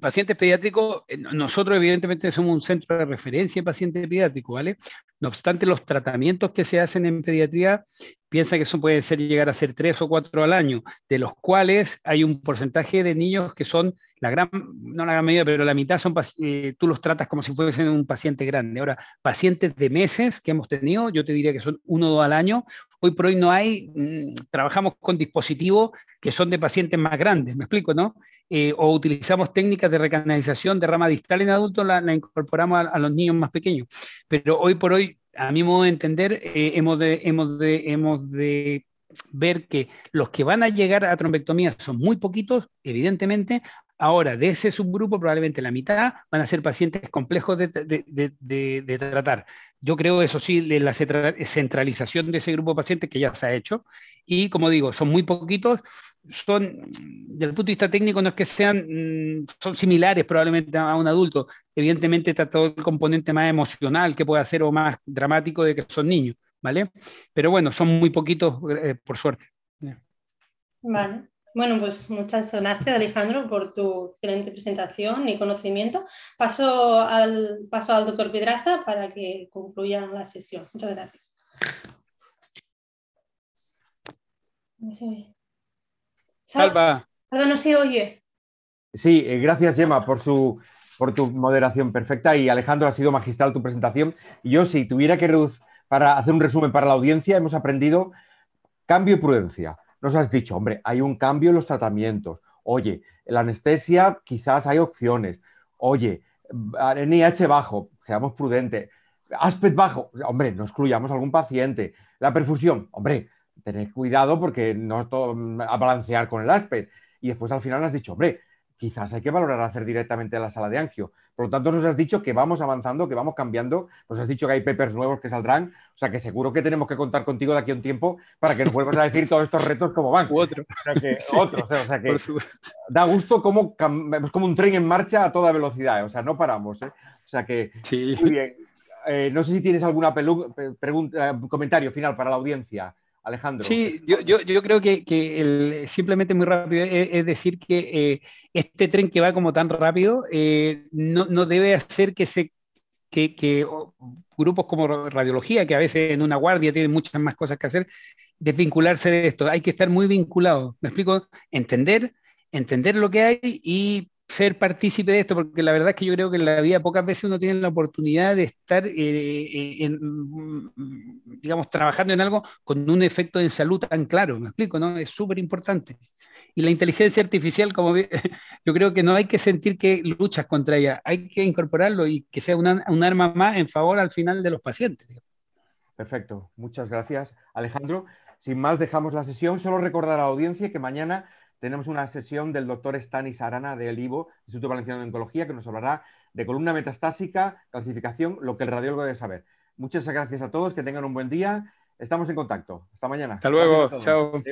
Pacientes pediátricos, eh, nosotros evidentemente somos un centro de referencia en pacientes pediátricos, ¿vale? No obstante, los tratamientos que se hacen en pediatría, piensa que eso puede ser llegar a ser tres o cuatro al año, de los cuales hay un porcentaje de niños que son la gran, no la gran mayoría, pero la mitad son, eh, tú los tratas como si fuesen un paciente grande. Ahora, pacientes de meses que hemos tenido, yo te diría que son uno o dos al año. Hoy por hoy no hay, mm, trabajamos con dispositivos que son de pacientes más grandes, me explico, ¿no? Eh, o utilizamos técnicas de recanalización de rama distal en adultos, la, incorporamos a, los niños más pequeños. Pero hoy por hoy, a mi modo de entender, eh, hemos, de, ver que los que van a llegar a trombectomía son muy poquitos, evidentemente. Ahora, de ese subgrupo, probablemente la mitad van a ser pacientes complejos de tratar. Yo creo, eso sí, la centralización de ese grupo de pacientes que ya se ha hecho. Y como digo, son muy poquitos son, desde el punto de vista técnico, no es que sean, mm, son similares probablemente a un adulto. Evidentemente está todo el componente más emocional que puede ser o más dramático de que son niños, ¿vale? Pero bueno, son muy poquitos, eh, por suerte. Vale. Bueno, pues muchas gracias Alejandro por tu excelente presentación y conocimiento. Paso al, paso al doctor Pedraza para que concluya la sesión. Muchas gracias. Salva. Salva no se oye. Sí, eh, gracias Gemma por su, por tu moderación perfecta y Alejandro, ha sido magistral tu presentación. Y yo, si tuviera que para hacer un resumen para la audiencia, hemos aprendido cambio y prudencia. Nos has dicho, hombre, hay un cambio en los tratamientos. Oye, la anestesia quizás hay opciones. Oye, NIH bajo, seamos prudentes. Aspect bajo, hombre, no excluyamos a algún paciente. La perfusión, hombre, tened cuidado porque no todo a balancear con el aspect. Y después al final has dicho, hombre, quizás hay que valorar hacer directamente la sala de angio. Por lo tanto, nos has dicho que vamos avanzando, que vamos cambiando. Nos has dicho que hay papers nuevos que saldrán. O sea, que seguro que tenemos que contar contigo de aquí a un tiempo para que nos vuelvas a decir todos estos retos como van. (laughs) otro. O sea, que, otro. O sea, que da gusto como, como un tren en marcha a toda velocidad. O sea, no paramos. ¿eh? O sea que, sí. muy bien. Eh, no sé si tienes alguna pregunta, eh, comentario final para la audiencia. Alejandro. Sí, yo, yo, creo que, simplemente muy rápido es, decir que eh, este tren que va como tan rápido eh, no, debe hacer que se que, grupos como radiología, que a veces en una guardia tienen muchas más cosas que hacer, desvincularse de esto. Hay que estar muy vinculados. ¿Me explico? Entender, entender lo que hay y ser partícipe de esto, porque la verdad es que yo creo que en la vida pocas veces uno tiene la oportunidad de estar, eh, eh, mm, digamos, trabajando en algo con un efecto en salud tan claro, ¿me explico? ¿no? Es súper importante. Y la inteligencia artificial, como (laughs) yo creo que no hay que sentir que luchas contra ella, hay que incorporarlo y que sea un arma más en favor al final de los pacientes. Perfecto, muchas gracias, Alejandro. Sin más, dejamos la sesión. Solo recordar a la audiencia que mañana tenemos una sesión del doctor Stanis Arana del IVO, Instituto Valenciano de Oncología, que nos hablará de columna metastásica, clasificación, lo que el radiólogo debe saber. Muchas gracias a todos, que tengan un buen día. Estamos en contacto. Hasta mañana. Hasta luego. Chao.